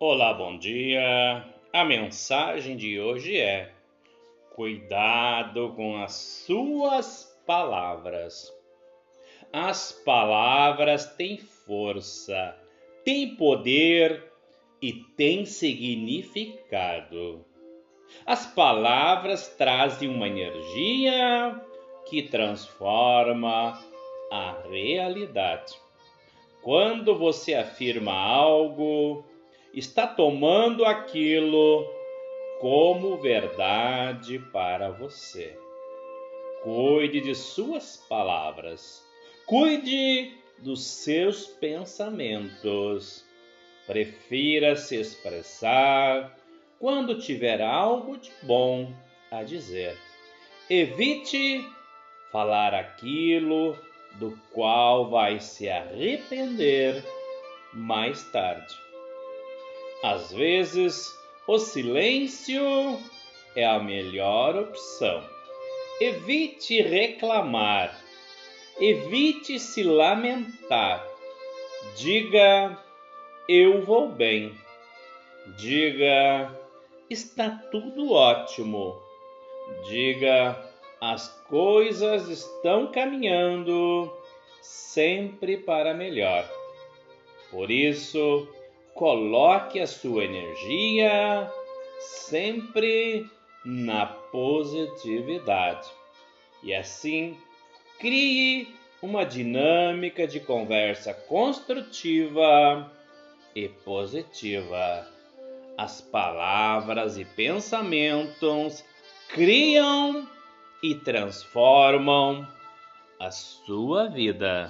Olá, bom dia. A mensagem de hoje é: Cuidado com as suas palavras. As palavras têm força, têm poder e têm significado. As palavras trazem uma energia que transforma a realidade. Quando você afirma algo, está tomando aquilo como verdade para você. Cuide de suas palavras, cuide dos seus pensamentos. Prefira se expressar quando tiver algo de bom a dizer. Evite falar aquilo do qual vai se arrepender mais tarde. Às vezes, o silêncio é a melhor opção. Evite reclamar, evite se lamentar. Diga: Eu vou bem. Diga: Está tudo ótimo. Diga: As coisas estão caminhando sempre para melhor. Por isso, coloque a sua energia sempre na positividade. E assim, crie uma dinâmica de conversa construtiva e positiva. As palavras e pensamentos criam e transformam a sua vida.